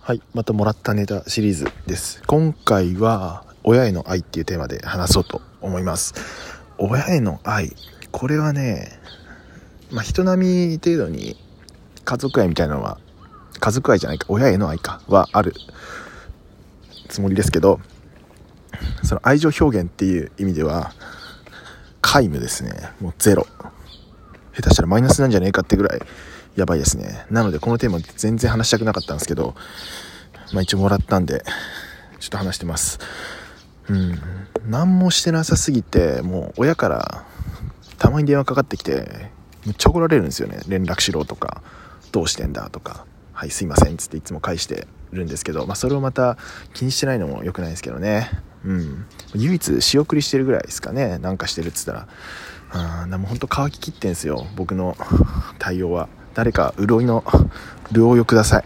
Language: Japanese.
はい、またもらったネタシリーズです。今回は親への愛っていうテーマで話そうと思います。親への愛、これはね、まあ、人並み程度に家族愛みたいなのは、家族愛じゃないか、親への愛かはあるつもりですけど、その愛情表現っていう意味では、皆無ですね。もうゼロ。下手したらマイナスなんじゃねえかってぐらいやばいですね。なのでこのテーマ全然話したくなかったんですけど、まあ一応もらったんで、ちょっと話してます。うん。何もしてなさすぎて、もう親からたまに電話かかってきて、めっちゃ怒られるんですよね。連絡しろとか、どうしてんだとか、はい、すいませんっつっていつも返してるんですけど、まあそれをまた気にしてないのも良くないですけどね。うん。唯一仕送りしてるぐらいですかね。なんかしてるっつったら。あーでも本当乾ききってんすよ僕の対応は誰か潤いの 潤いをください。